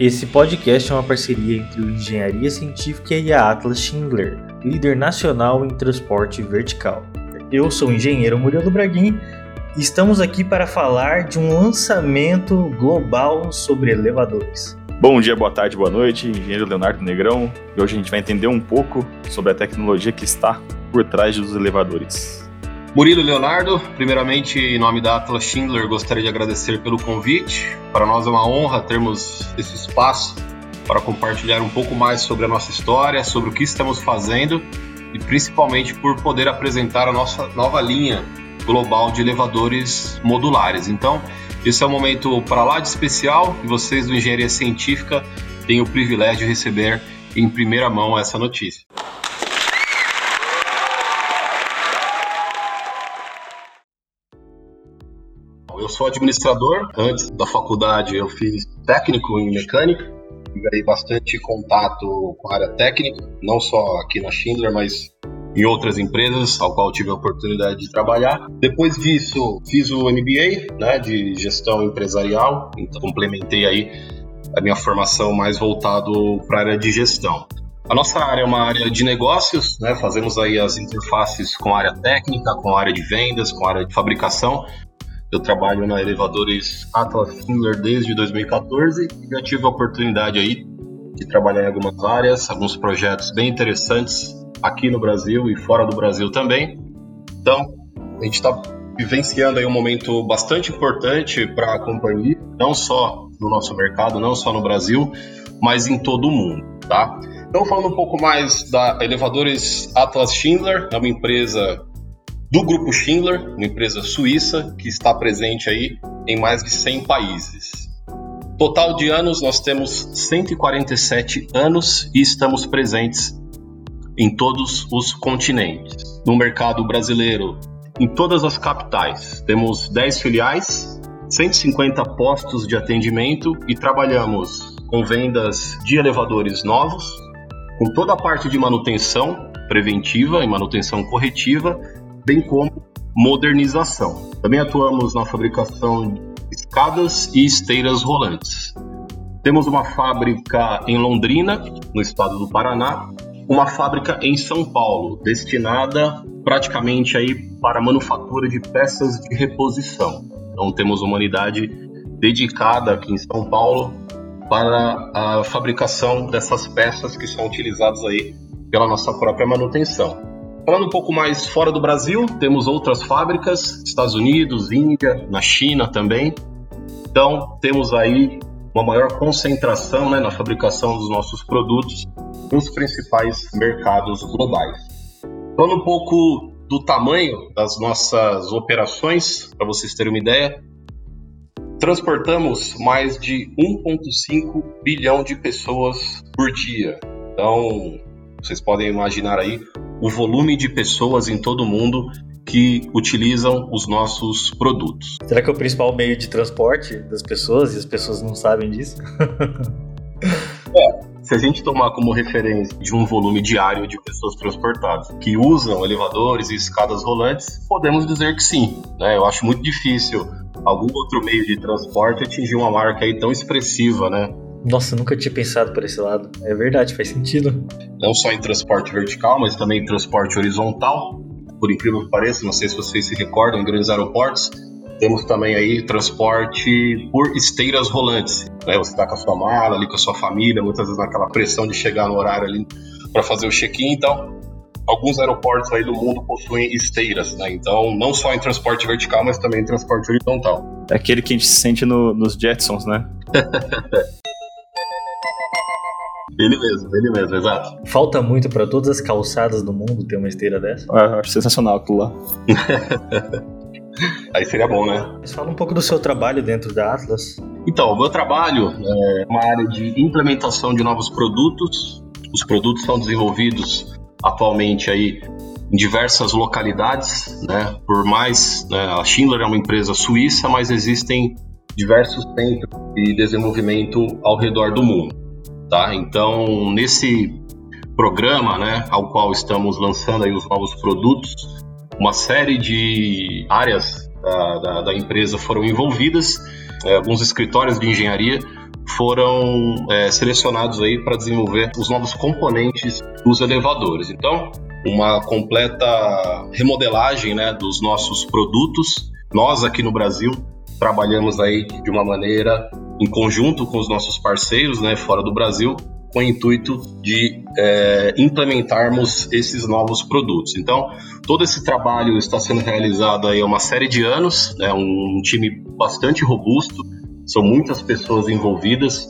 Esse podcast é uma parceria entre o Engenharia Científica e a Atlas Schindler, líder nacional em transporte vertical. Eu sou o engenheiro Murilo Braguin e estamos aqui para falar de um lançamento global sobre elevadores. Bom dia, boa tarde, boa noite, engenheiro Leonardo Negrão. E hoje a gente vai entender um pouco sobre a tecnologia que está por trás dos elevadores. Murilo Leonardo, primeiramente, em nome da Atlas Schindler, gostaria de agradecer pelo convite. Para nós é uma honra termos esse espaço para compartilhar um pouco mais sobre a nossa história, sobre o que estamos fazendo e principalmente por poder apresentar a nossa nova linha global de elevadores modulares. Então, esse é um momento para lá de especial e vocês do Engenharia Científica têm o privilégio de receber em primeira mão essa notícia. Eu sou administrador. Antes da faculdade, eu fiz técnico em mecânica. Tive bastante contato com a área técnica, não só aqui na Schindler, mas em outras empresas, ao qual tive a oportunidade de trabalhar. Depois disso, fiz o MBA, né, de gestão empresarial, então complementei aí a minha formação mais voltado para a área de gestão. A nossa área é uma área de negócios, né? Fazemos aí as interfaces com a área técnica, com a área de vendas, com a área de fabricação, eu trabalho na Elevadores Atlas Schindler desde 2014 e já tive a oportunidade aí de trabalhar em algumas áreas, alguns projetos bem interessantes aqui no Brasil e fora do Brasil também. Então, a gente está vivenciando aí um momento bastante importante para a companhia, não só no nosso mercado, não só no Brasil, mas em todo o mundo, tá? Então, falando um pouco mais da Elevadores Atlas Schindler, é uma empresa do Grupo Schindler, uma empresa suíça que está presente aí em mais de 100 países. Total de anos, nós temos 147 anos e estamos presentes em todos os continentes. No mercado brasileiro, em todas as capitais, temos 10 filiais, 150 postos de atendimento e trabalhamos com vendas de elevadores novos, com toda a parte de manutenção preventiva e manutenção corretiva bem como modernização. Também atuamos na fabricação de escadas e esteiras rolantes. Temos uma fábrica em Londrina, no estado do Paraná, uma fábrica em São Paulo, destinada praticamente aí para manufatura de peças de reposição. Então temos uma unidade dedicada aqui em São Paulo para a fabricação dessas peças que são utilizadas aí pela nossa própria manutenção. Falando um pouco mais fora do Brasil, temos outras fábricas, Estados Unidos, Índia, na China também. Então, temos aí uma maior concentração né, na fabricação dos nossos produtos nos principais mercados globais. Falando um pouco do tamanho das nossas operações, para vocês terem uma ideia, transportamos mais de 1,5 bilhão de pessoas por dia. Então, vocês podem imaginar aí o volume de pessoas em todo o mundo que utilizam os nossos produtos. Será que é o principal meio de transporte das pessoas e as pessoas não sabem disso? é, se a gente tomar como referência de um volume diário de pessoas transportadas que usam elevadores e escadas rolantes, podemos dizer que sim. Né? Eu acho muito difícil algum outro meio de transporte atingir uma marca aí tão expressiva, né? Nossa, nunca tinha pensado por esse lado. É verdade, faz sentido. Não só em transporte vertical, mas também em transporte horizontal. Por incrível que pareça, não sei se vocês se recordam, em grandes aeroportos, temos também aí transporte por esteiras rolantes. Né? Você está com a sua mala ali, com a sua família, muitas vezes naquela pressão de chegar no horário ali para fazer o check-in. Então, alguns aeroportos aí do mundo possuem esteiras, né? Então, não só em transporte vertical, mas também em transporte horizontal. É aquele que a gente sente no, nos Jetsons, né? Ele mesmo, ele mesmo, exato. Falta muito para todas as calçadas do mundo ter uma esteira dessa? Ah, eu acho sensacional aquilo lá. Aí seria bom, né? Mas fala um pouco do seu trabalho dentro da Atlas. Então, o meu trabalho é uma área de implementação de novos produtos. Os produtos são desenvolvidos atualmente aí em diversas localidades, né? Por mais né, a Schindler é uma empresa suíça, mas existem diversos centros de desenvolvimento ao redor do mundo. Tá? Então, nesse programa, né, ao qual estamos lançando aí os novos produtos, uma série de áreas da, da, da empresa foram envolvidas, é, alguns escritórios de engenharia foram é, selecionados aí para desenvolver os novos componentes dos elevadores. Então, uma completa remodelagem né, dos nossos produtos. Nós aqui no Brasil trabalhamos aí de uma maneira em conjunto com os nossos parceiros, né, fora do Brasil, com o intuito de é, implementarmos esses novos produtos. Então, todo esse trabalho está sendo realizado aí há uma série de anos, é né, um time bastante robusto, são muitas pessoas envolvidas,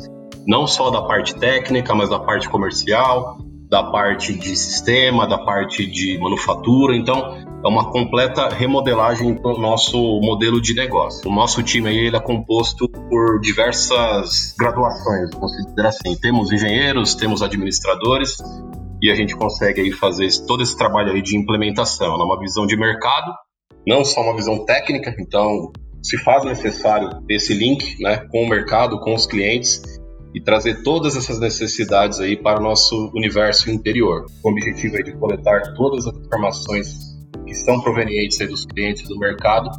não só da parte técnica, mas da parte comercial, da parte de sistema, da parte de manufatura. Então, é uma completa remodelagem do nosso modelo de negócio. O nosso time aí ele é composto por diversas graduações, vamos dizer assim. Temos engenheiros, temos administradores e a gente consegue aí fazer todo esse trabalho aí de implementação, é visão de mercado, não só uma visão técnica. Então, se faz necessário esse link, né, com o mercado, com os clientes e trazer todas essas necessidades aí para o nosso universo interior. O objetivo é de coletar todas as informações que são provenientes dos clientes do mercado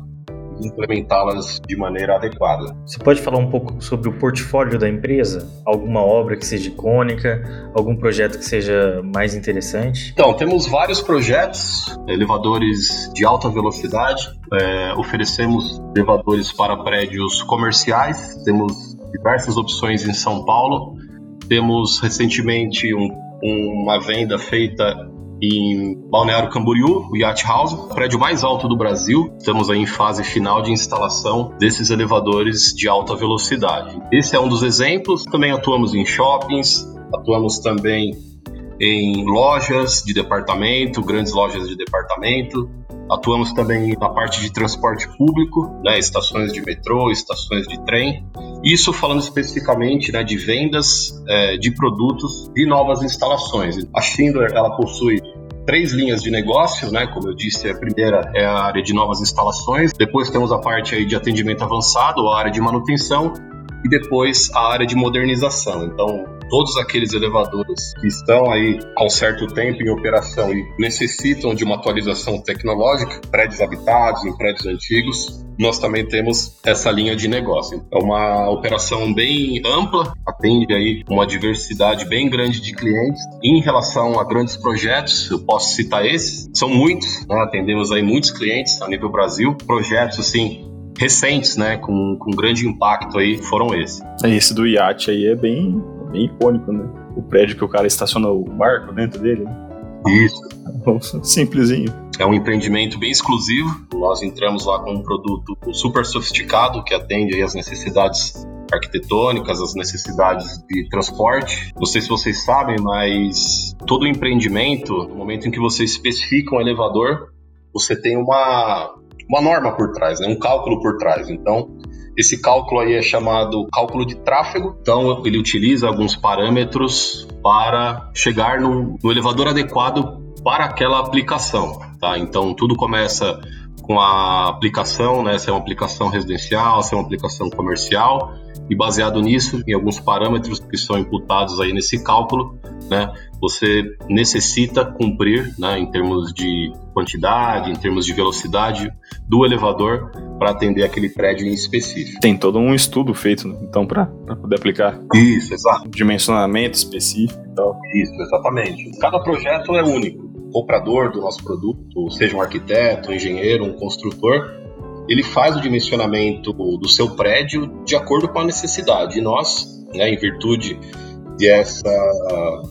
e implementá-las de maneira adequada. Você pode falar um pouco sobre o portfólio da empresa? Alguma obra que seja icônica, algum projeto que seja mais interessante? Então, temos vários projetos, elevadores de alta velocidade, é, oferecemos elevadores para prédios comerciais, temos diversas opções em São Paulo, temos recentemente um, uma venda feita em Balneário Camboriú, o Yacht House, o prédio mais alto do Brasil. Estamos aí em fase final de instalação desses elevadores de alta velocidade. Esse é um dos exemplos. Também atuamos em shoppings, atuamos também em lojas de departamento, grandes lojas de departamento. Atuamos também na parte de transporte público, né, estações de metrô, estações de trem. Isso falando especificamente né, de vendas é, de produtos de novas instalações. A Schindler ela possui três linhas de negócio, né? Como eu disse, a primeira é a área de novas instalações, depois temos a parte aí de atendimento avançado, a área de manutenção e depois a área de modernização. Então, todos aqueles elevadores que estão aí há um certo tempo em operação e necessitam de uma atualização tecnológica, prédios habitados, em prédios antigos, nós também temos essa linha de negócio. É uma operação bem ampla, atende aí uma diversidade bem grande de clientes. Em relação a grandes projetos, eu posso citar esses, são muitos, né? atendemos aí muitos clientes a nível Brasil, projetos assim recentes, né, com, com grande impacto aí, foram esses. Esse do iate aí é bem, bem icônico, né? O prédio que o cara estaciona o barco dentro dele. Né? Isso. Simplesinho. É um empreendimento bem exclusivo. Nós entramos lá com um produto super sofisticado que atende às necessidades arquitetônicas, as necessidades de transporte. Não sei se vocês sabem, mas todo empreendimento, no momento em que você especifica um elevador, você tem uma uma norma por trás, né? um cálculo por trás. Então, esse cálculo aí é chamado cálculo de tráfego. Então, ele utiliza alguns parâmetros para chegar no, no elevador adequado para aquela aplicação. Tá? Então, tudo começa com a aplicação, né? se é uma aplicação residencial, se é uma aplicação comercial, e baseado nisso, em alguns parâmetros que são imputados aí nesse cálculo, né, você necessita cumprir, né, em termos de quantidade, em termos de velocidade do elevador para atender aquele prédio em específico. Tem todo um estudo feito, então, para poder aplicar. Isso, exato. Dimensionamento específico e tal. Isso, exatamente. Cada projeto é único. Comprador do nosso produto, seja um arquiteto, um engenheiro, um construtor, ele faz o dimensionamento do seu prédio de acordo com a necessidade. E nós, né, em virtude dessa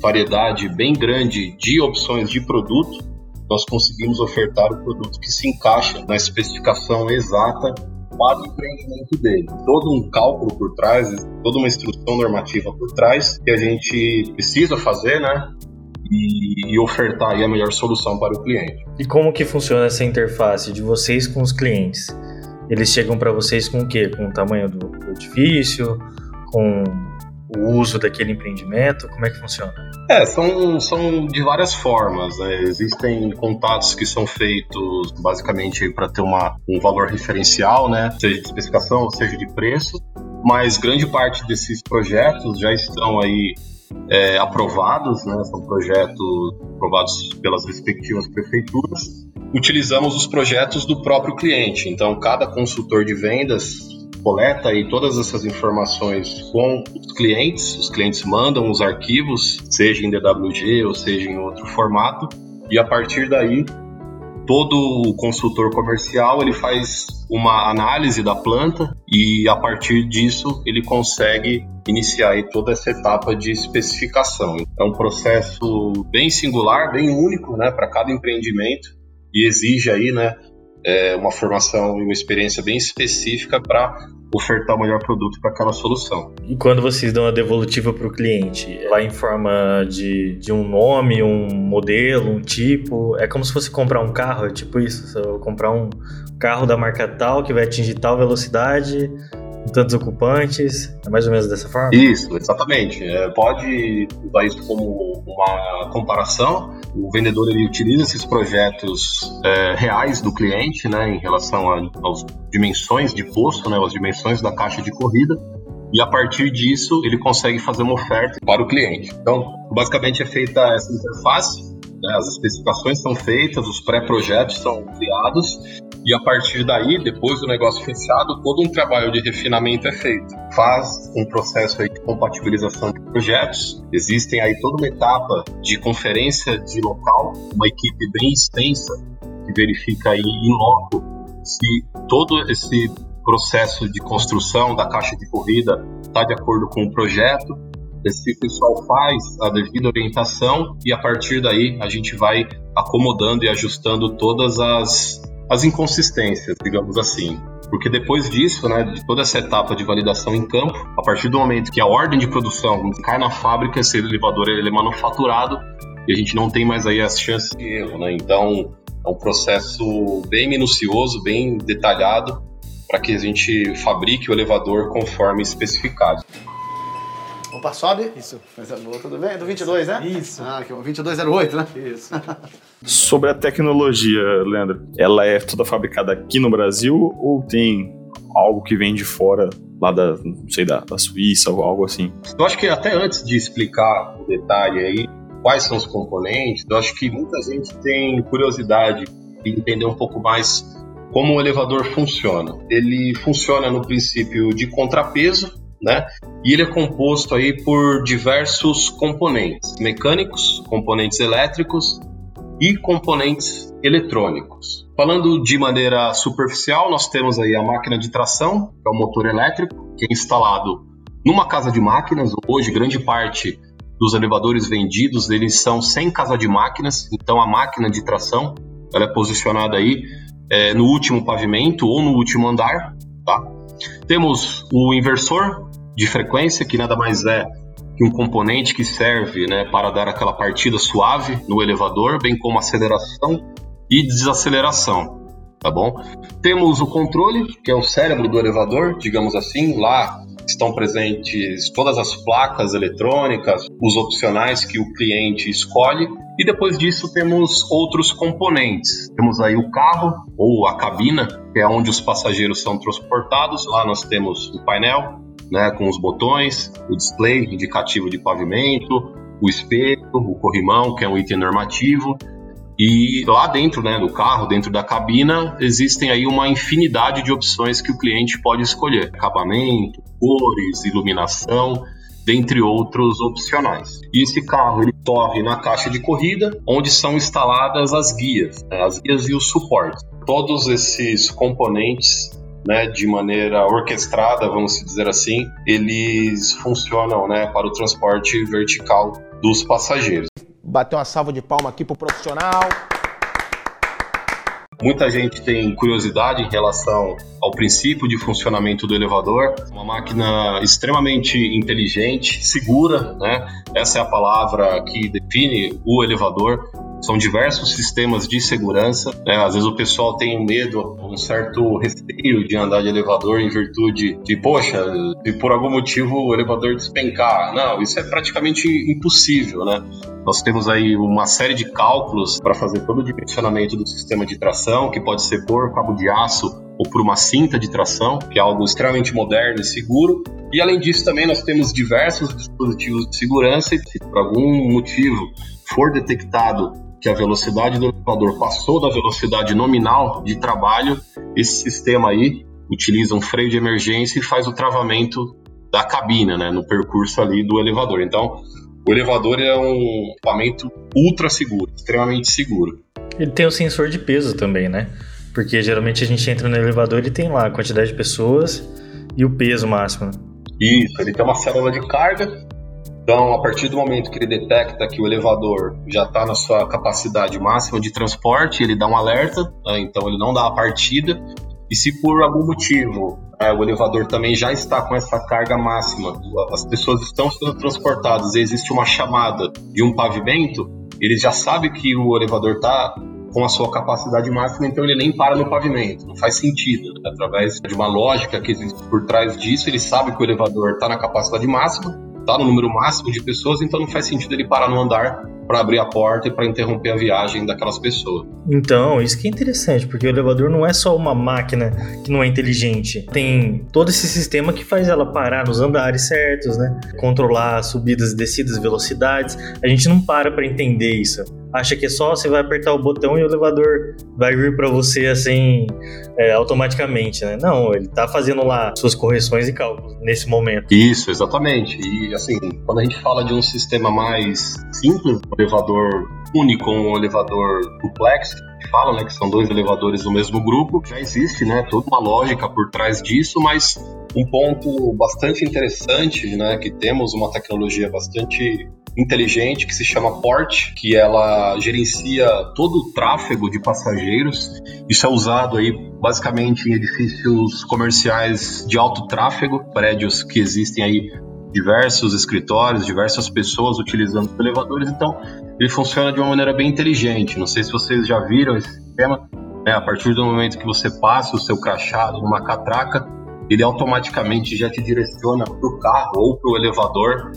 variedade bem grande de opções de produto, nós conseguimos ofertar o produto que se encaixa na especificação exata para o empreendimento dele. Todo um cálculo por trás, toda uma instrução normativa por trás que a gente precisa fazer, né? E, e ofertar a melhor solução para o cliente. E como que funciona essa interface de vocês com os clientes? Eles chegam para vocês com o quê? Com o tamanho do, do edifício, com o uso daquele empreendimento? Como é que funciona? É, são, são de várias formas. Né? Existem contatos que são feitos basicamente para ter uma, um valor referencial, né? seja de especificação, seja de preço, mas grande parte desses projetos já estão aí é, aprovados, né? são projetos aprovados pelas respectivas prefeituras utilizamos os projetos do próprio cliente. Então, cada consultor de vendas coleta aí todas essas informações com os clientes, os clientes mandam os arquivos, seja em DWG ou seja em outro formato, e a partir daí todo consultor comercial ele faz uma análise da planta e a partir disso ele consegue iniciar toda essa etapa de especificação. É um processo bem singular, bem único, né, para cada empreendimento e exige aí, né, é, uma formação e uma experiência bem específica para ofertar o melhor produto para aquela solução. E quando vocês dão a devolutiva para o cliente, vai em forma de, de um nome, um modelo, um tipo? É como se fosse comprar um carro, é tipo isso? Se eu comprar um carro da marca tal que vai atingir tal velocidade, tantos ocupantes, é mais ou menos dessa forma? Isso, exatamente. É, pode usar isso como uma comparação. O vendedor ele utiliza esses projetos é, reais do cliente, né, em relação às dimensões de posto, né, as dimensões da caixa de corrida, e a partir disso ele consegue fazer uma oferta para o cliente. Então, basicamente é feita essa interface né? As especificações são feitas, os pré-projetos são criados e a partir daí, depois do negócio fechado, todo um trabalho de refinamento é feito. Faz um processo aí de compatibilização de projetos. Existem aí toda uma etapa de conferência de local, uma equipe bem extensa que verifica aí em loco se todo esse processo de construção da caixa de corrida está de acordo com o projeto esse pessoal faz a devida orientação e a partir daí a gente vai acomodando e ajustando todas as, as inconsistências, digamos assim. Porque depois disso, né, de toda essa etapa de validação em campo, a partir do momento que a ordem de produção cai na fábrica, esse elevador ele é manufaturado e a gente não tem mais aí as chances de erro, né? Então é um processo bem minucioso, bem detalhado para que a gente fabrique o elevador conforme especificado. Opa, sobe. Isso. Coisa boa, tudo bem? Do 22, né? Isso. Ah, aqui, 2208, né? Isso. Sobre a tecnologia, Leandro, ela é toda fabricada aqui no Brasil ou tem algo que vem de fora, lá da, não sei, da, da Suíça ou algo assim? Eu acho que até antes de explicar o detalhe aí, quais são os componentes, eu acho que muita gente tem curiosidade de entender um pouco mais como o elevador funciona. Ele funciona no princípio de contrapeso, né? E ele é composto aí por diversos componentes mecânicos, componentes elétricos e componentes eletrônicos. Falando de maneira superficial, nós temos aí a máquina de tração, que é o motor elétrico, que é instalado numa casa de máquinas. Hoje, grande parte dos elevadores vendidos, eles são sem casa de máquinas, então a máquina de tração ela é posicionada aí é, no último pavimento ou no último andar, tá? Temos o inversor, de frequência, que nada mais é que um componente que serve né, para dar aquela partida suave no elevador, bem como aceleração e desaceleração. Tá bom? Temos o controle, que é o cérebro do elevador, digamos assim. Lá estão presentes todas as placas eletrônicas, os opcionais que o cliente escolhe. E depois disso temos outros componentes. Temos aí o carro ou a cabina, que é onde os passageiros são transportados. Lá nós temos o painel, né, com os botões, o display indicativo de pavimento, o espelho, o corrimão, que é um item normativo, e lá dentro né, do carro, dentro da cabina, existem aí uma infinidade de opções que o cliente pode escolher: acabamento, cores, iluminação, dentre outros opcionais. E esse carro ele corre na caixa de corrida, onde são instaladas as guias, né, as guias e os suportes. Todos esses componentes né, de maneira orquestrada, vamos dizer assim, eles funcionam né, para o transporte vertical dos passageiros. Bateu uma salva de palma aqui pro profissional. Muita gente tem curiosidade em relação ao princípio de funcionamento do elevador. Uma máquina extremamente inteligente, segura, né? Essa é a palavra que define o elevador. São diversos sistemas de segurança. Né? Às vezes o pessoal tem medo, um certo receio de andar de elevador em virtude de, poxa, se por algum motivo o elevador despencar. Não, isso é praticamente impossível, né? Nós temos aí uma série de cálculos para fazer todo o dimensionamento do sistema de tração, que pode ser por cabo de aço ou por uma cinta de tração, que é algo extremamente moderno e seguro. E além disso, também nós temos diversos dispositivos de segurança e se por algum motivo for detectado que a velocidade do elevador passou da velocidade nominal de trabalho, esse sistema aí utiliza um freio de emergência e faz o travamento da cabina, né, no percurso ali do elevador. Então, o elevador é um equipamento ultra seguro, extremamente seguro. Ele tem o sensor de peso também, né? Porque geralmente a gente entra no elevador e tem lá a quantidade de pessoas e o peso máximo. Isso, ele tem uma célula de carga. Então, a partir do momento que ele detecta que o elevador já está na sua capacidade máxima de transporte, ele dá um alerta, né? então ele não dá a partida. E se por algum motivo é, o elevador também já está com essa carga máxima, as pessoas estão sendo transportadas existe uma chamada de um pavimento, ele já sabe que o elevador está com a sua capacidade máxima, então ele nem para no pavimento. Não faz sentido. Né? Através de uma lógica que existe por trás disso, ele sabe que o elevador está na capacidade máxima, está no número máximo de pessoas, então não faz sentido ele parar no andar para abrir a porta e para interromper a viagem daquelas pessoas. Então, isso que é interessante, porque o elevador não é só uma máquina que não é inteligente. Tem todo esse sistema que faz ela parar nos andares certos, né? Controlar subidas e descidas, velocidades. A gente não para para entender isso acha que é só você vai apertar o botão e o elevador vai vir para você assim é, automaticamente, né? Não, ele tá fazendo lá suas correções e cálculos nesse momento. Isso, exatamente. E assim, quando a gente fala de um sistema mais simples, elevador único, um elevador duplex, que fala, né, que são dois elevadores do mesmo grupo, já existe, né, toda uma lógica por trás disso, mas um ponto bastante interessante, né, que temos uma tecnologia bastante inteligente que se chama Port, que ela gerencia todo o tráfego de passageiros. Isso é usado aí basicamente em edifícios comerciais de alto tráfego, prédios que existem aí diversos escritórios, diversas pessoas utilizando os elevadores, então ele funciona de uma maneira bem inteligente. Não sei se vocês já viram esse sistema, né? a partir do momento que você passa o seu crachado numa catraca, ele automaticamente já te direciona para o carro ou para o elevador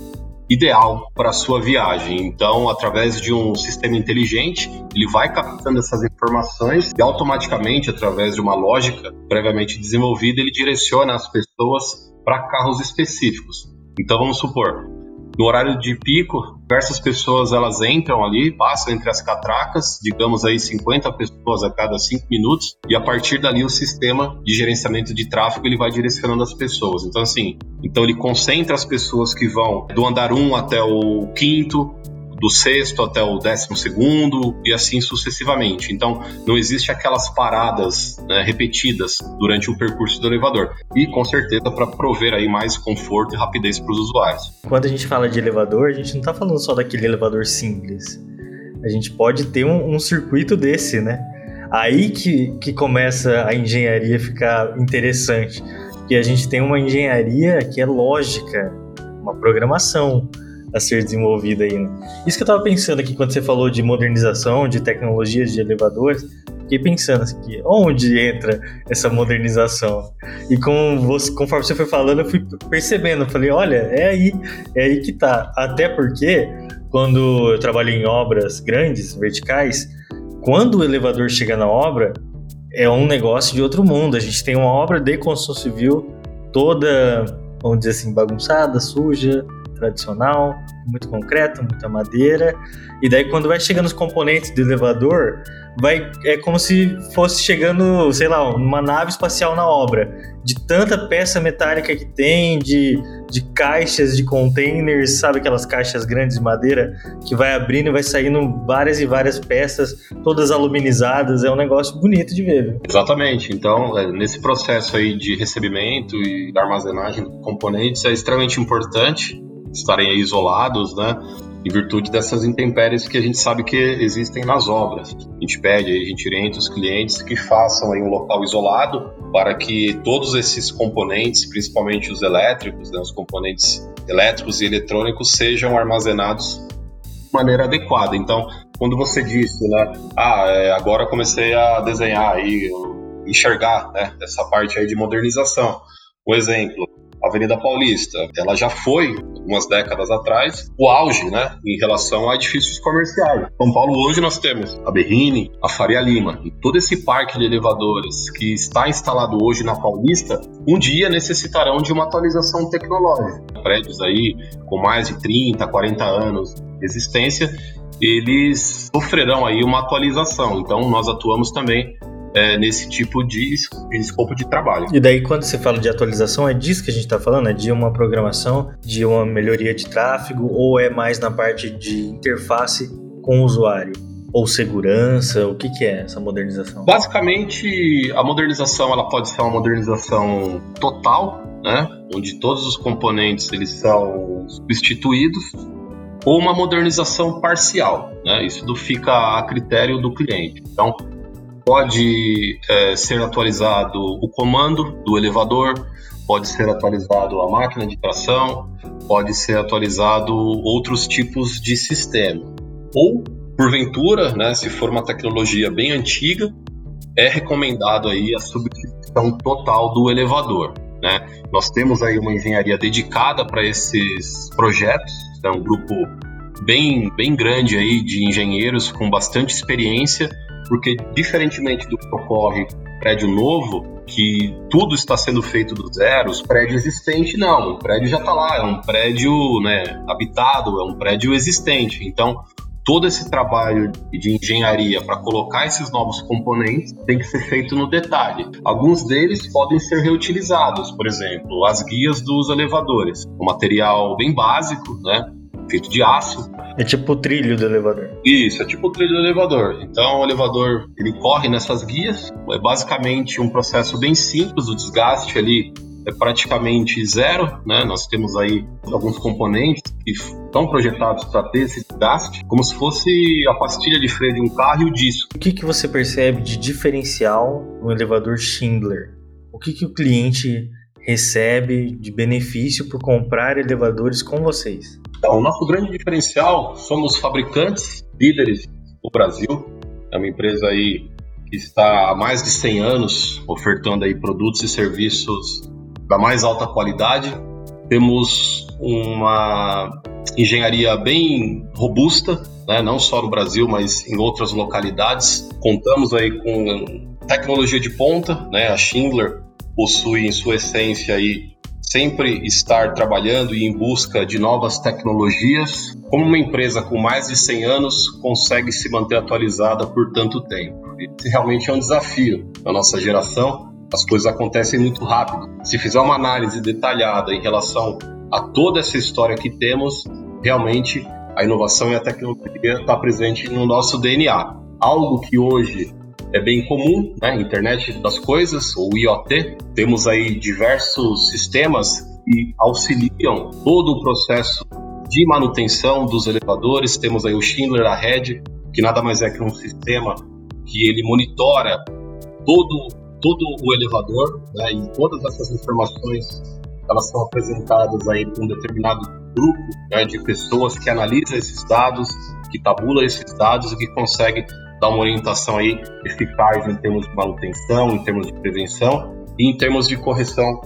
ideal para a sua viagem. Então, através de um sistema inteligente, ele vai captando essas informações e automaticamente, através de uma lógica previamente desenvolvida, ele direciona as pessoas para carros específicos. Então, vamos supor, no horário de pico, diversas pessoas elas entram ali, passam entre as catracas, digamos aí 50 pessoas a cada 5 minutos, e a partir dali o sistema de gerenciamento de tráfego ele vai direcionando as pessoas. Então assim, então ele concentra as pessoas que vão do andar 1 até o quinto, do sexto até o décimo segundo e assim sucessivamente. Então, não existe aquelas paradas né, repetidas durante o percurso do elevador. E com certeza para prover aí mais conforto e rapidez para os usuários. Quando a gente fala de elevador, a gente não está falando só daquele elevador simples. A gente pode ter um, um circuito desse, né? Aí que, que começa a engenharia ficar interessante. Que a gente tem uma engenharia que é lógica, uma programação a ser desenvolvida aí. Né? Isso que eu tava pensando aqui quando você falou de modernização, de tecnologias de elevadores, fiquei pensando aqui, onde entra essa modernização? E com você, conforme você foi falando, eu fui percebendo, falei, olha, é aí, é aí que tá. Até porque quando eu trabalho em obras grandes, verticais, quando o elevador chega na obra, é um negócio de outro mundo. A gente tem uma obra de construção civil toda, vamos dizer assim, bagunçada, suja, tradicional, muito concreto, muita madeira. E daí quando vai chegando os componentes do elevador, vai é como se fosse chegando, sei lá, uma nave espacial na obra, de tanta peça metálica que tem, de, de caixas de containers, sabe aquelas caixas grandes de madeira que vai abrindo e vai saindo várias e várias peças, todas aluminizadas, é um negócio bonito de ver. Exatamente. Então, é, nesse processo aí de recebimento e armazenagem de componentes é extremamente importante estarem isolados, né? Em virtude dessas intempéries que a gente sabe que existem nas obras. A gente pede, a gente orienta os clientes que façam aí um local isolado para que todos esses componentes, principalmente os elétricos, né, os componentes elétricos e eletrônicos, sejam armazenados de maneira adequada. Então, quando você disse, né, ah, é, agora comecei a desenhar aí, enxergar, né, essa parte aí de modernização. Um exemplo, Avenida Paulista, ela já foi, umas décadas atrás, o auge, né, em relação a edifícios comerciais. São Paulo hoje nós temos a Berrini, a Faria Lima, e todo esse parque de elevadores que está instalado hoje na Paulista, um dia necessitarão de uma atualização tecnológica. Prédios aí com mais de 30, 40 anos de existência, eles sofrerão aí uma atualização. Então nós atuamos também é, nesse tipo de, de escopo de trabalho. E daí, quando você fala de atualização, é disso que a gente está falando? É de uma programação, de uma melhoria de tráfego, ou é mais na parte de interface com o usuário? Ou segurança? O que, que é essa modernização? Basicamente, a modernização ela pode ser uma modernização total, né? onde todos os componentes eles são substituídos, ou uma modernização parcial. Né? Isso fica a critério do cliente. Então, pode é, ser atualizado o comando do elevador, pode ser atualizado a máquina de tração, pode ser atualizado outros tipos de sistema. Ou, porventura, né, se for uma tecnologia bem antiga, é recomendado aí a substituição total do elevador. Né? Nós temos aí uma engenharia dedicada para esses projetos, é um grupo bem, bem grande aí de engenheiros com bastante experiência porque diferentemente do que ocorre prédio novo, que tudo está sendo feito do zero, os prédios existentes não, o prédio já está lá, é um prédio né, habitado, é um prédio existente. Então, todo esse trabalho de engenharia para colocar esses novos componentes tem que ser feito no detalhe. Alguns deles podem ser reutilizados, por exemplo, as guias dos elevadores, um material bem básico, né? feito de aço. É tipo o trilho do elevador. Isso, é tipo o trilho do elevador. Então o elevador ele corre nessas guias, é basicamente um processo bem simples, o desgaste ali é praticamente zero, né? Nós temos aí alguns componentes que estão projetados para ter esse desgaste, como se fosse a pastilha de freio de um carro e o disco. O que, que você percebe de diferencial no elevador Schindler? O que, que o cliente recebe de benefício por comprar elevadores com vocês? Então, o nosso grande diferencial somos fabricantes líderes no Brasil. É uma empresa aí que está há mais de 100 anos ofertando aí produtos e serviços da mais alta qualidade. Temos uma engenharia bem robusta, né? não só no Brasil, mas em outras localidades. Contamos aí com tecnologia de ponta, né? A Schindler possui em sua essência aí sempre estar trabalhando e em busca de novas tecnologias. Como uma empresa com mais de 100 anos consegue se manter atualizada por tanto tempo? Isso realmente é um desafio na nossa geração. As coisas acontecem muito rápido. Se fizer uma análise detalhada em relação a toda essa história que temos, realmente a inovação e a tecnologia está presente no nosso DNA. Algo que hoje é bem comum, né? Internet das coisas, ou IoT. Temos aí diversos sistemas que auxiliam todo o processo de manutenção dos elevadores. Temos aí o Schindler Ahead, que nada mais é que um sistema que ele monitora todo, todo o elevador, né? E todas essas informações elas são apresentadas aí por um determinado grupo né, de pessoas que analisa esses dados, que tabula esses dados e que consegue dar uma orientação aí eficaz em termos de manutenção, em termos de prevenção e em termos de correção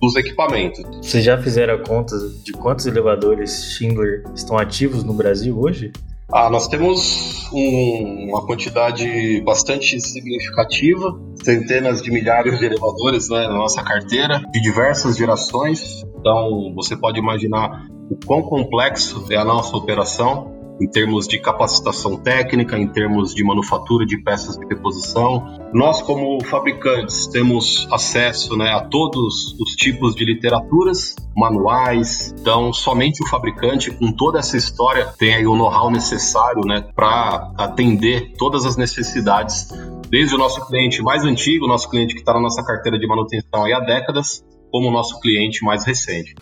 dos equipamentos. Vocês já fizeram a conta de quantos elevadores Schindler estão ativos no Brasil hoje? Ah, nós temos um, uma quantidade bastante significativa, centenas de milhares de elevadores né, na nossa carteira, de diversas gerações. Então, você pode imaginar o quão complexo é a nossa operação em termos de capacitação técnica, em termos de manufatura de peças de reposição. Nós, como fabricantes, temos acesso né, a todos os tipos de literaturas, manuais. Então, somente o fabricante, com toda essa história, tem aí o know-how necessário né, para atender todas as necessidades, desde o nosso cliente mais antigo, nosso cliente que está na nossa carteira de manutenção há décadas, como o nosso cliente mais recente.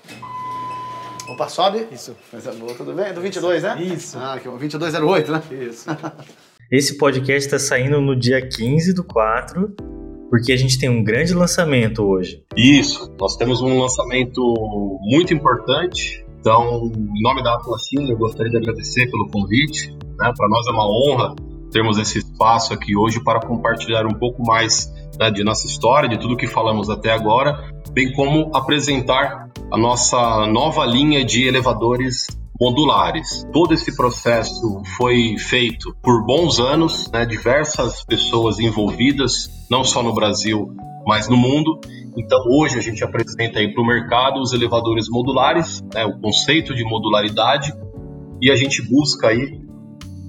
Opa, sobe. Isso. Coisa boa, tudo bem? Do 22, né? Isso. Ah, aqui, 2208, né? Isso. Esse podcast está saindo no dia 15 do 4, porque a gente tem um grande lançamento hoje. Isso, nós temos um lançamento muito importante. Então, em nome da Atlas eu gostaria de agradecer pelo convite. Né? Para nós é uma honra termos esse espaço aqui hoje para compartilhar um pouco mais né, de nossa história, de tudo que falamos até agora, bem como apresentar a nossa nova linha de elevadores modulares. Todo esse processo foi feito por bons anos, né, diversas pessoas envolvidas, não só no Brasil, mas no mundo. Então hoje a gente apresenta aí para o mercado os elevadores modulares, né, o conceito de modularidade, e a gente busca aí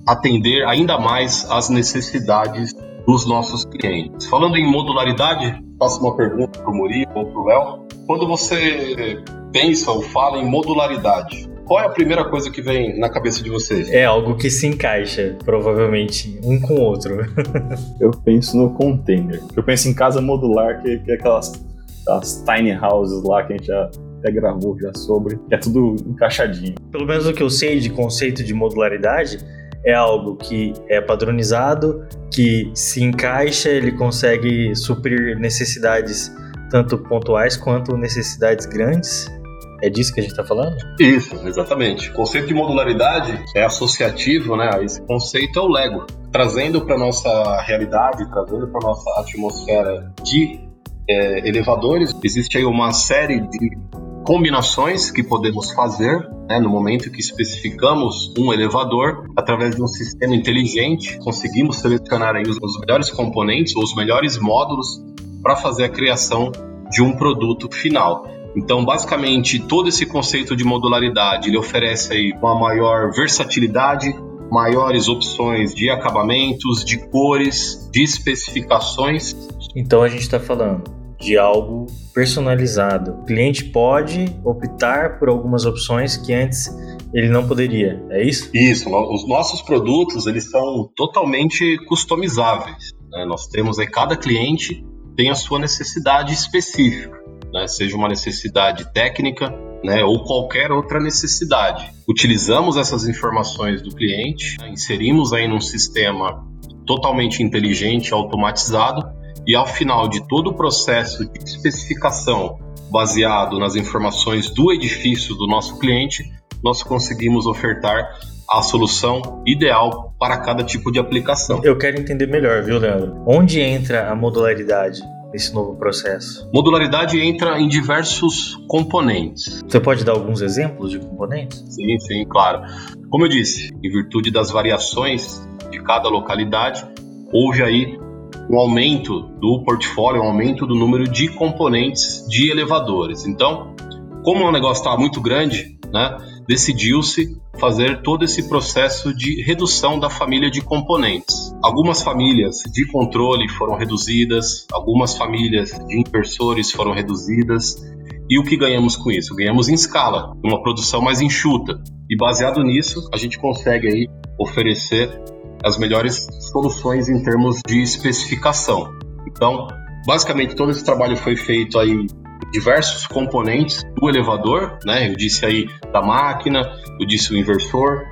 atender ainda mais as necessidades dos nossos clientes. Falando em modularidade, faço uma pergunta para o Murilo ou para o Léo. Quando você pensa ou fala em modularidade, qual é a primeira coisa que vem na cabeça de vocês? É algo que se encaixa, provavelmente, um com o outro. Eu penso no container. Eu penso em casa modular, que, que é aquelas as tiny houses lá que a gente já até gravou já sobre, que é tudo encaixadinho. Pelo menos o que eu sei de conceito de modularidade é algo que é padronizado, que se encaixa, ele consegue suprir necessidades tanto pontuais quanto necessidades grandes é disso que a gente está falando? Isso, exatamente. O conceito de modularidade é associativo, né? Esse conceito é o Lego. Trazendo para nossa realidade, trazendo para nossa atmosfera de é, elevadores, existe aí uma série de combinações que podemos fazer né, no momento que especificamos um elevador através de um sistema inteligente conseguimos selecionar aí os, os melhores componentes ou os melhores módulos para fazer a criação de um produto final. Então, basicamente, todo esse conceito de modularidade ele oferece aí uma maior versatilidade, maiores opções de acabamentos, de cores, de especificações. Então, a gente está falando de algo personalizado. O cliente pode optar por algumas opções que antes ele não poderia. É isso? Isso. Os nossos produtos eles são totalmente customizáveis. Né? Nós temos aí cada cliente tem a sua necessidade específica né, seja uma necessidade técnica né, ou qualquer outra necessidade. Utilizamos essas informações do cliente, né, inserimos aí num sistema totalmente inteligente, automatizado, e ao final de todo o processo de especificação baseado nas informações do edifício do nosso cliente, nós conseguimos ofertar a solução ideal para cada tipo de aplicação. Eu quero entender melhor, viu, Leandro? Onde entra a modularidade? nesse novo processo? Modularidade entra em diversos componentes. Você pode dar alguns exemplos de componentes? Sim, sim, claro. Como eu disse, em virtude das variações de cada localidade, houve aí um aumento do portfólio, um aumento do número de componentes de elevadores. Então, como o negócio estava muito grande, né, decidiu-se fazer todo esse processo de redução da família de componentes. Algumas famílias de controle foram reduzidas, algumas famílias de inversores foram reduzidas. E o que ganhamos com isso? Ganhamos em escala, uma produção mais enxuta. E baseado nisso, a gente consegue aí oferecer as melhores soluções em termos de especificação. Então, basicamente todo esse trabalho foi feito aí diversos componentes do elevador, né? Eu disse aí da máquina, eu disse o inversor.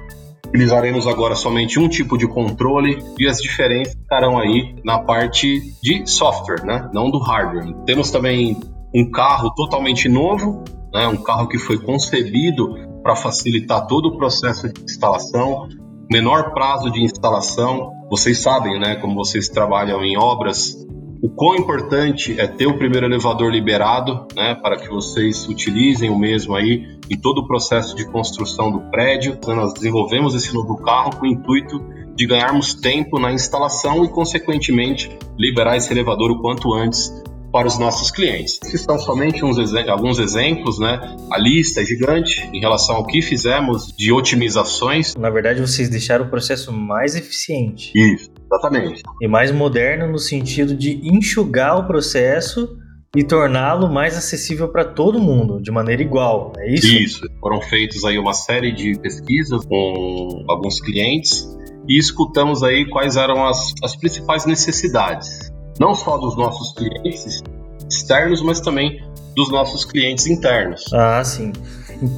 Utilizaremos agora somente um tipo de controle e as diferenças estarão aí na parte de software, né? Não do hardware. Temos também um carro totalmente novo, né? Um carro que foi concebido para facilitar todo o processo de instalação, menor prazo de instalação. Vocês sabem, né? Como vocês trabalham em obras, o quão importante é ter o primeiro elevador liberado, né, para que vocês utilizem o mesmo aí em todo o processo de construção do prédio. Então, nós desenvolvemos esse novo carro com o intuito de ganharmos tempo na instalação e, consequentemente, liberar esse elevador o quanto antes para os nossos clientes. Esses são somente uns alguns exemplos, né? A lista é gigante em relação ao que fizemos de otimizações. Na verdade, vocês deixaram o processo mais eficiente. Isso, exatamente. E mais moderno no sentido de enxugar o processo e torná-lo mais acessível para todo mundo, de maneira igual, é isso? Isso. Foram feitos aí uma série de pesquisas com alguns clientes e escutamos aí quais eram as, as principais necessidades não só dos nossos clientes externos, mas também dos nossos clientes internos. Ah, sim.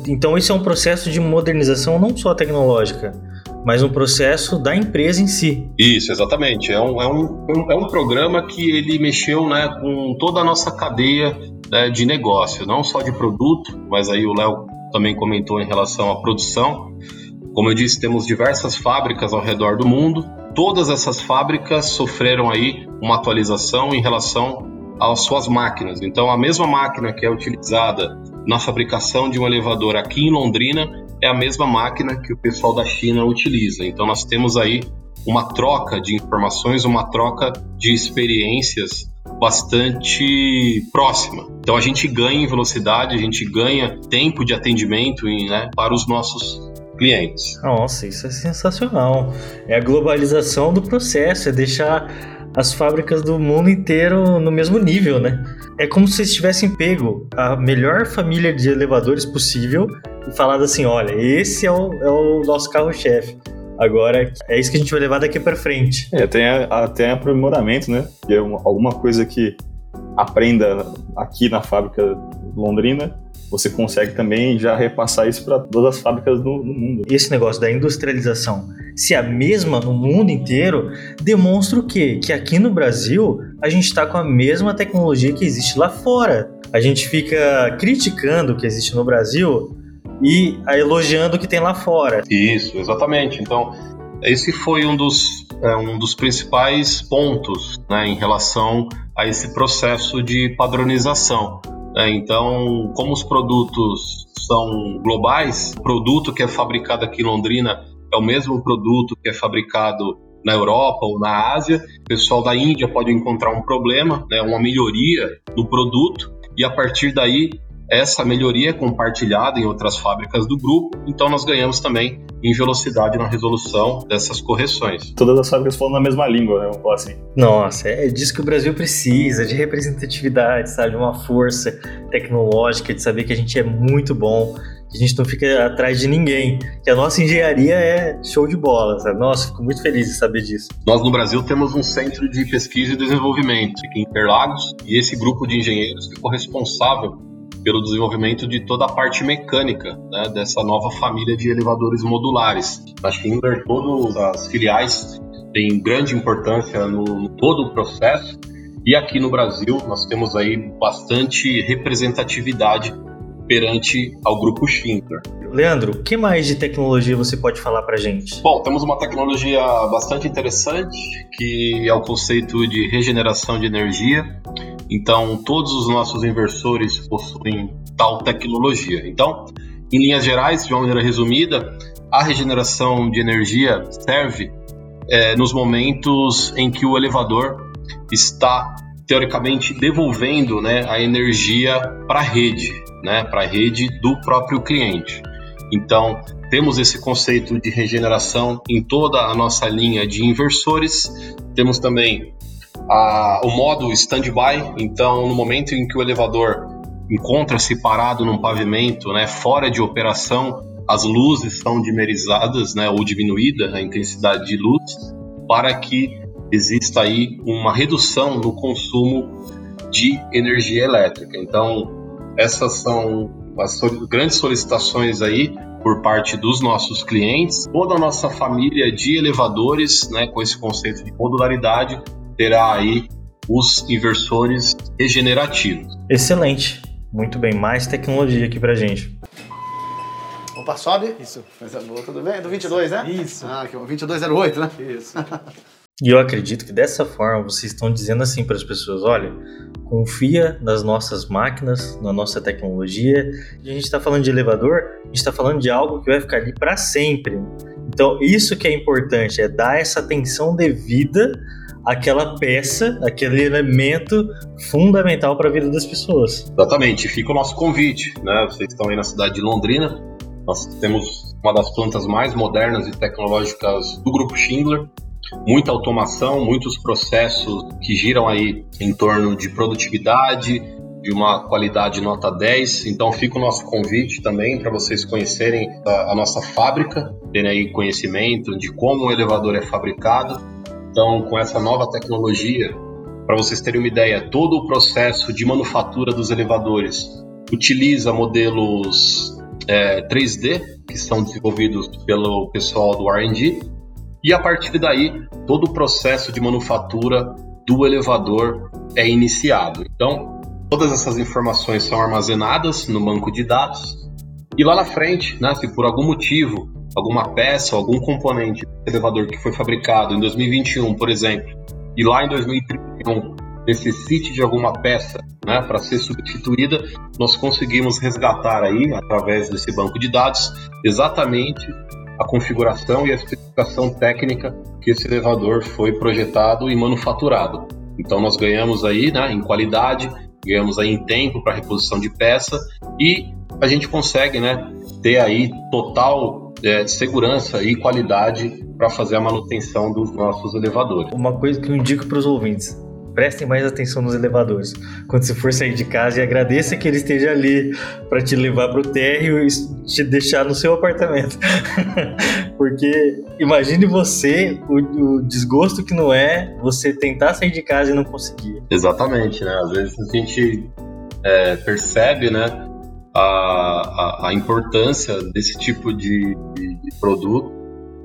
Então esse é um processo de modernização não só tecnológica, mas um processo da empresa em si. Isso, exatamente. É um, é um, é um programa que ele mexeu né, com toda a nossa cadeia né, de negócio, não só de produto, mas aí o Léo também comentou em relação à produção. Como eu disse, temos diversas fábricas ao redor do mundo todas essas fábricas sofreram aí uma atualização em relação às suas máquinas. Então, a mesma máquina que é utilizada na fabricação de um elevador aqui em Londrina é a mesma máquina que o pessoal da China utiliza. Então, nós temos aí uma troca de informações, uma troca de experiências bastante próxima. Então a gente ganha em velocidade, a gente ganha tempo de atendimento né, para os nossos clientes. Nossa, isso é sensacional. É a globalização do processo, é deixar as fábricas do mundo inteiro no mesmo nível, né? É como se eles tivessem pego a melhor família de elevadores possível e falado assim: olha, esse é o, é o nosso carro-chefe. Agora é isso que a gente vai levar daqui para frente. É, tem até aprimoramento, né? Que é uma, alguma coisa que aprenda aqui na fábrica londrina você consegue também já repassar isso para todas as fábricas do, do mundo. Esse negócio da industrialização, se é a mesma no mundo inteiro, demonstra o quê? Que aqui no Brasil a gente está com a mesma tecnologia que existe lá fora. A gente fica criticando o que existe no Brasil e elogiando o que tem lá fora. Isso, exatamente. Então, esse foi um dos, é, um dos principais pontos né, em relação a esse processo de padronização. É, então, como os produtos são globais, o produto que é fabricado aqui em Londrina é o mesmo produto que é fabricado na Europa ou na Ásia. O pessoal da Índia pode encontrar um problema, né, uma melhoria no produto, e a partir daí essa melhoria é compartilhada em outras fábricas do grupo, então nós ganhamos também em velocidade na resolução dessas correções. Todas as fábricas falam na mesma língua, né? Vamos falar assim. Nossa, é disso que o Brasil precisa, de representatividade, sabe? De uma força tecnológica, de saber que a gente é muito bom, que a gente não fica atrás de ninguém, que a nossa engenharia é show de bola, sabe? Nossa, fico muito feliz de saber disso. Nós no Brasil temos um centro de pesquisa e desenvolvimento aqui em Interlagos, e esse grupo de engenheiros ficou responsável pelo desenvolvimento de toda a parte mecânica né, dessa nova família de elevadores modulares. Na Schindler, todas as filiais têm grande importância no, no todo o processo e aqui no Brasil nós temos aí bastante representatividade perante ao grupo Schindler. Leandro, o que mais de tecnologia você pode falar para gente? Bom, temos uma tecnologia bastante interessante que é o conceito de regeneração de energia. Então, todos os nossos inversores possuem tal tecnologia. Então, em linhas gerais, de uma maneira resumida, a regeneração de energia serve é, nos momentos em que o elevador está teoricamente devolvendo né, a energia para a rede, né, para a rede do próprio cliente. Então, temos esse conceito de regeneração em toda a nossa linha de inversores. Temos também a, o modo standby. Então, no momento em que o elevador encontra-se parado num pavimento, né, fora de operação, as luzes são dimerizadas, né, ou diminuída a intensidade de luz, para que exista aí uma redução no consumo de energia elétrica. Então, essas são as grandes solicitações aí por parte dos nossos clientes. Toda a nossa família de elevadores, né, com esse conceito de modularidade, terá aí os inversores regenerativos. Excelente. Muito bem, mais tecnologia aqui pra gente. Opa, sobe. Isso. Coisa boa, tudo bem? É do 22, né? Isso. Ah, aqui, 2208, né? Isso. E eu acredito que dessa forma vocês estão dizendo assim para as pessoas: olha, confia nas nossas máquinas, na nossa tecnologia. E a gente está falando de elevador, a gente está falando de algo que vai ficar ali para sempre. Então, isso que é importante, é dar essa atenção devida àquela peça, aquele elemento fundamental para a vida das pessoas. Exatamente, fica o nosso convite, né? Vocês estão aí na cidade de Londrina, nós temos uma das plantas mais modernas e tecnológicas do grupo Schindler, muita automação, muitos processos que giram aí em torno de produtividade, de uma qualidade nota 10. Então fica o nosso convite também para vocês conhecerem a, a, nossa fábrica, terem aí conhecimento de como o elevador é fabricado. Então, com essa nova tecnologia, para vocês terem uma ideia, todo o processo de manufatura dos elevadores utiliza modelos é, 3D que são desenvolvidos pelo pessoal do R&D e a partir daí, todo o processo de manufatura do elevador é iniciado. Então, todas essas informações são armazenadas no banco de dados e lá na frente, né, se por algum motivo, alguma peça, algum componente do elevador que foi fabricado em 2021, por exemplo, e lá em 2031 necessite de alguma peça né, para ser substituída, nós conseguimos resgatar aí, através desse banco de dados, exatamente a configuração e a especificação técnica que esse elevador foi projetado e manufaturado. Então nós ganhamos aí né, em qualidade, ganhamos aí em tempo para reposição de peça e a gente consegue né, ter aí total é, segurança e qualidade para fazer a manutenção dos nossos elevadores. Uma coisa que eu indico para os ouvintes: prestem mais atenção nos elevadores. Quando você for sair de casa agradeça que ele esteja ali para te levar para o térreo e te deixar no seu apartamento. Porque imagine você, o, o, desgosto que não é você tentar sair de casa e não conseguir. Exatamente, né? Às vezes a gente é, percebe, né, a, a, a, importância desse tipo de, de, de produto,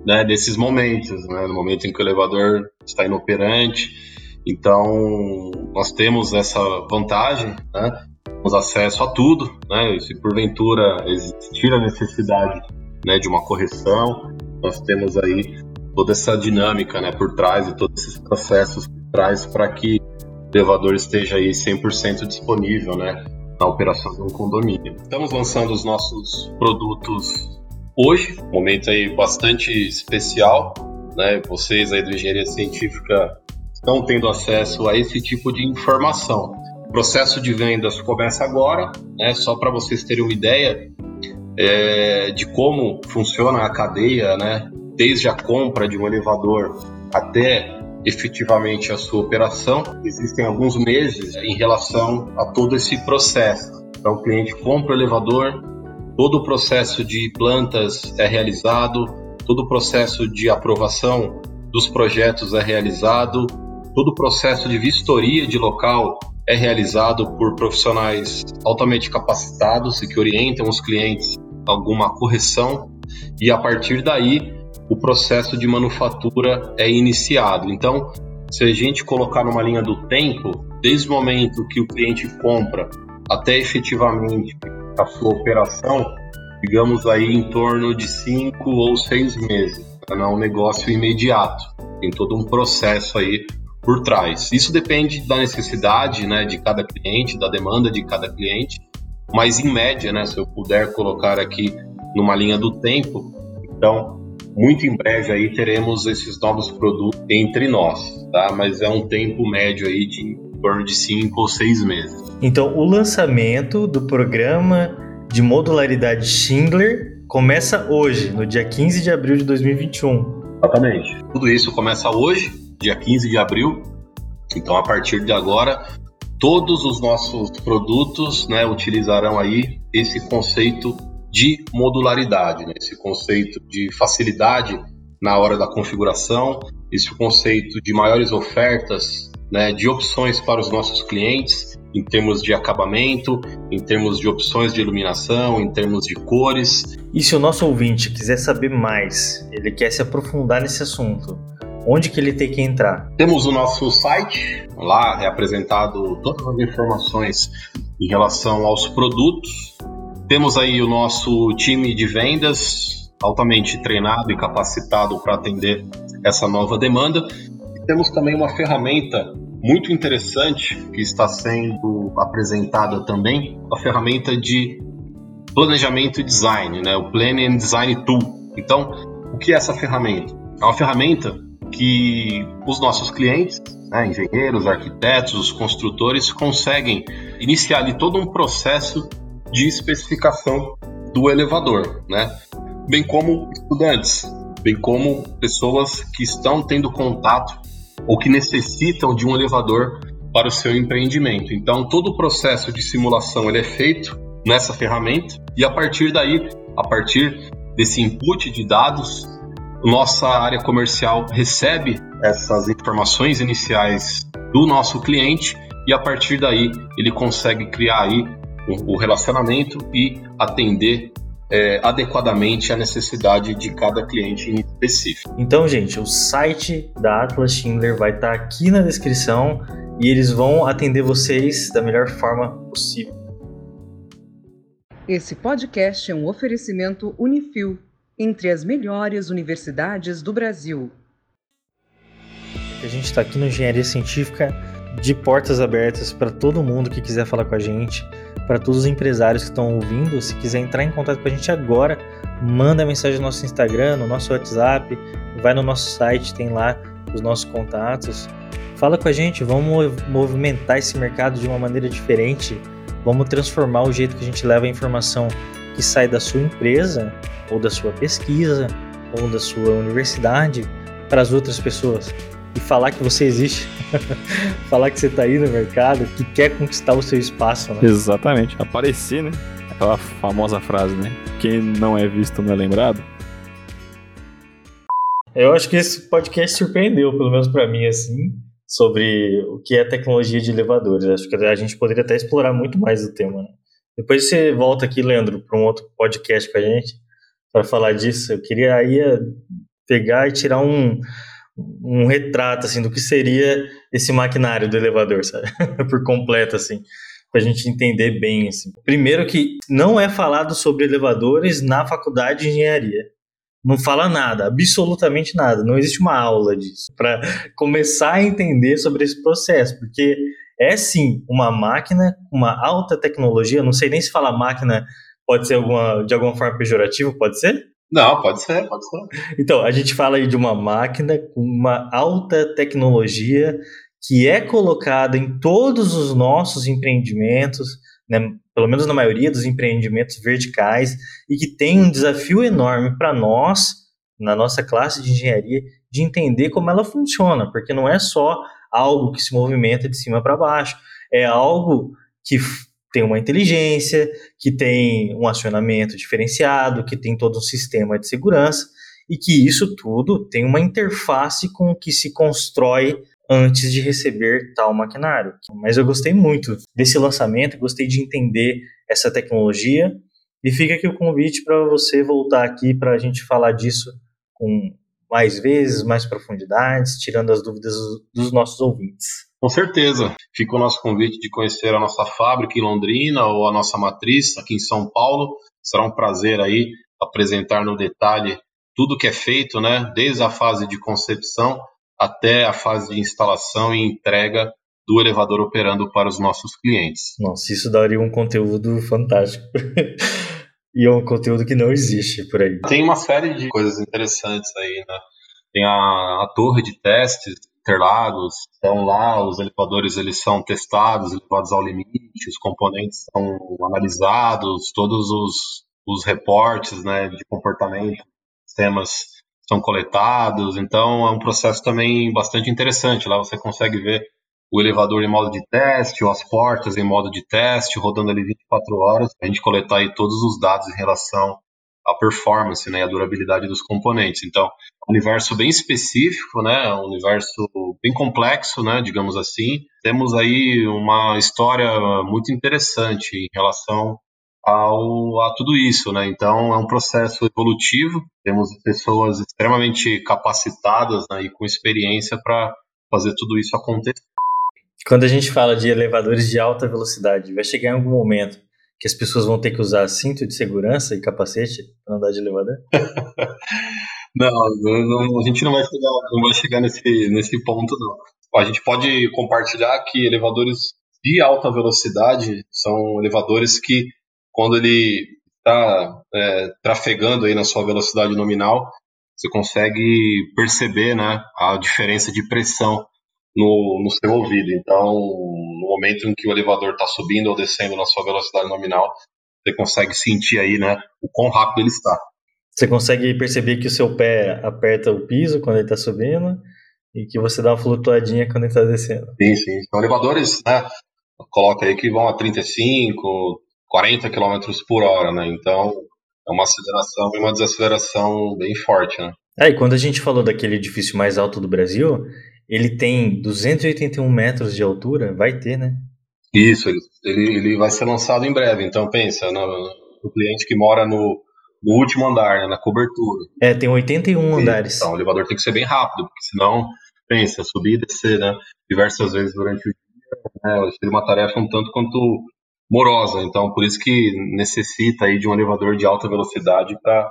né, desses momentos, né, no momento em que o elevador está inoperante, então, nós temos essa vantagem, né? Temos acesso a tudo, né? Se porventura existir a necessidade né, de uma correção, nós temos aí toda essa dinâmica né, por trás e todos esses processos por trás para que o elevador esteja aí 100% disponível né, na operação de um condomínio. Estamos lançando os nossos produtos hoje, momento aí bastante especial, né? Vocês aí do Engenharia Científica estão tendo acesso a esse tipo de informação. O processo de vendas começa agora, né, só para vocês terem uma ideia é, de como funciona a cadeia, né, desde a compra de um elevador até efetivamente a sua operação. Existem alguns meses em relação a todo esse processo. Então, o cliente compra o elevador, todo o processo de plantas é realizado, todo o processo de aprovação dos projetos é realizado, Todo o processo de vistoria de local é realizado por profissionais altamente capacitados e que orientam os clientes a alguma correção e a partir daí o processo de manufatura é iniciado. Então, se a gente colocar numa linha do tempo, desde o momento que o cliente compra até efetivamente a sua operação, digamos aí em torno de cinco ou seis meses. Não é um negócio imediato. Tem todo um processo aí por trás. Isso depende da necessidade né, de cada cliente, da demanda de cada cliente, mas em média, né, se eu puder colocar aqui numa linha do tempo, então muito em breve aí teremos esses novos produtos entre nós, tá? Mas é um tempo médio aí de em torno de cinco ou seis meses. Então o lançamento do programa de modularidade Schindler começa hoje, no dia 15 de abril de 2021. Exatamente. Tudo isso começa hoje, dia 15 de abril. Então, a partir de agora, todos os nossos produtos né, utilizarão aí esse conceito de modularidade, né? esse conceito de facilidade na hora da configuração, esse conceito de maiores ofertas, né, de opções para os nossos clientes em termos de acabamento, em termos de opções de iluminação, em termos de cores. E se o nosso ouvinte quiser saber mais, ele quer se aprofundar nesse assunto, onde que ele tem que entrar? Temos o nosso site, lá é apresentado todas as informações em relação aos produtos. Temos aí o nosso time de vendas altamente treinado e capacitado para atender essa nova demanda. Temos também uma ferramenta muito interessante que está sendo apresentada também, a ferramenta de planejamento e design, né? o Planning Design Tool. Então, o que é essa ferramenta? É uma ferramenta que os nossos clientes, né, engenheiros, arquitetos, os construtores, conseguem iniciar ali todo um processo de especificação do elevador, né? bem como estudantes, bem como pessoas que estão tendo contato ou que necessitam de um elevador para o seu empreendimento. Então, todo o processo de simulação ele é feito nessa ferramenta e a partir daí, a partir desse input de dados, nossa área comercial recebe essas informações iniciais do nosso cliente e a partir daí ele consegue criar aí o relacionamento e atender é, adequadamente a necessidade de cada cliente em específico. Então, gente, o site da Atlas Schindler vai estar aqui na descrição e eles vão atender vocês da melhor forma possível. Esse podcast é um oferecimento Unifil entre as melhores universidades do Brasil. A gente está aqui no Engenharia Científica de portas abertas para todo mundo que quiser falar com a gente, para todos os empresários que estão ouvindo. Se quiser entrar em contato com a gente agora, manda mensagem no nosso Instagram, no nosso WhatsApp, vai no nosso site, tem lá os nossos contatos. Fala com a gente, vamos movimentar esse mercado de uma maneira diferente. Vamos transformar o jeito que a gente leva a informação que sai da sua empresa ou da sua pesquisa ou da sua universidade para as outras pessoas e falar que você existe, falar que você está aí no mercado, que quer conquistar o seu espaço. Né? Exatamente, aparecer, né? Aquela famosa frase, né? Quem não é visto não é lembrado. Eu acho que esse podcast surpreendeu, pelo menos para mim, assim, sobre o que é tecnologia de elevadores. Acho que a gente poderia até explorar muito mais o tema. Né? Depois você volta aqui, Leandro, para um outro podcast com a gente para falar disso. Eu queria aí eh, pegar e tirar um, um retrato assim do que seria esse maquinário do elevador, sabe? Por completo assim, para a gente entender bem assim. Primeiro que não é falado sobre elevadores na faculdade de engenharia. Não fala nada, absolutamente nada. Não existe uma aula disso para começar a entender sobre esse processo, porque é sim uma máquina com uma alta tecnologia. Não sei nem se falar máquina pode ser alguma, de alguma forma pejorativo, pode ser? Não, pode ser, pode ser. Então, a gente fala aí de uma máquina com uma alta tecnologia que é colocada em todos os nossos empreendimentos, né, pelo menos na maioria dos empreendimentos verticais, e que tem um desafio enorme para nós, na nossa classe de engenharia, de entender como ela funciona, porque não é só algo que se movimenta de cima para baixo, é algo que tem uma inteligência, que tem um acionamento diferenciado, que tem todo um sistema de segurança e que isso tudo tem uma interface com o que se constrói antes de receber tal maquinário. Mas eu gostei muito desse lançamento, gostei de entender essa tecnologia e fica aqui o convite para você voltar aqui para a gente falar disso com mais vezes, mais profundidades, tirando as dúvidas dos nossos ouvintes. Com certeza. Fica o nosso convite de conhecer a nossa fábrica em Londrina ou a nossa matriz aqui em São Paulo. Será um prazer aí apresentar no detalhe tudo que é feito, né? Desde a fase de concepção até a fase de instalação e entrega do elevador operando para os nossos clientes. Nossa, isso daria um conteúdo fantástico. e é um conteúdo que não existe por aí. Tem uma série de coisas interessantes aí, né? Tem a, a torre de testes Interlagos. Então lá os elevadores eles são testados, levados ao limite, os componentes são analisados, todos os, os reportes né, de comportamento, sistemas são coletados. Então é um processo também bastante interessante. Lá você consegue ver o elevador em modo de teste, ou as portas em modo de teste, rodando ali 24 horas, a gente coletar aí todos os dados em relação a performance, né, a durabilidade dos componentes. Então, um universo bem específico, né, um universo bem complexo, né, digamos assim. Temos aí uma história muito interessante em relação ao, a tudo isso, né? Então, é um processo evolutivo. Temos pessoas extremamente capacitadas né, e com experiência para fazer tudo isso acontecer. Quando a gente fala de elevadores de alta velocidade, vai chegar em algum momento que as pessoas vão ter que usar cinto de segurança e capacete para andar de elevador? não, não, a gente não vai chegar, não vai chegar nesse, nesse ponto, não. A gente pode compartilhar que elevadores de alta velocidade são elevadores que, quando ele está é, trafegando aí na sua velocidade nominal, você consegue perceber né, a diferença de pressão no, no seu ouvido. Então, no momento em que o elevador está subindo ou descendo na sua velocidade nominal, você consegue sentir aí, né, o quão rápido ele está. Você consegue perceber que o seu pé aperta o piso quando ele está subindo e que você dá uma flutuadinha quando ele está descendo. Sim, sim. Então, elevadores, né, coloca aí que vão a 35, 40 km por hora, né? Então, é uma aceleração e uma desaceleração bem forte, né? É, e quando a gente falou daquele edifício mais alto do Brasil, ele tem 281 metros de altura, vai ter, né? Isso, ele, ele, vai ser lançado em breve. Então pensa no, no cliente que mora no, no último andar, né, na cobertura. É, tem 81 andares. Então o elevador tem que ser bem rápido, porque senão, pensa, subir e descer, né, diversas vezes durante o dia, né, seria uma tarefa um tanto quanto morosa. Então por isso que necessita aí de um elevador de alta velocidade para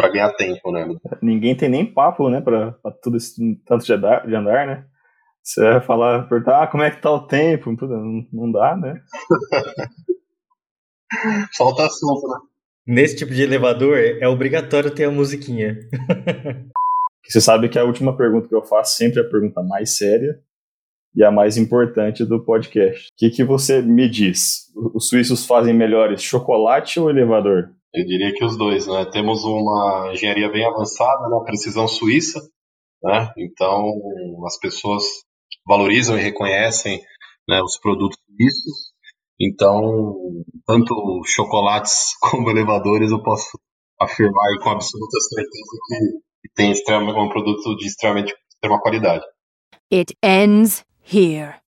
para ganhar tempo, né? Ninguém tem nem papo, né, para tudo isso, tanto de andar, de andar, né? Você vai falar, perguntar, ah, como é que tá o tempo? Não, não dá, né? Falta assunto, né? Nesse tipo de elevador, é obrigatório ter a musiquinha. Você sabe que a última pergunta que eu faço sempre é a pergunta mais séria e a mais importante do podcast. O que, que você me diz? Os suíços fazem melhores chocolate ou elevador? Eu diria que os dois, né? Temos uma engenharia bem avançada, né? precisão suíça, né? Então as pessoas valorizam e reconhecem né, os produtos suíços. Então, tanto chocolates como elevadores eu posso afirmar com absoluta certeza que, tem um produto de extremamente extrema qualidade. It ends here.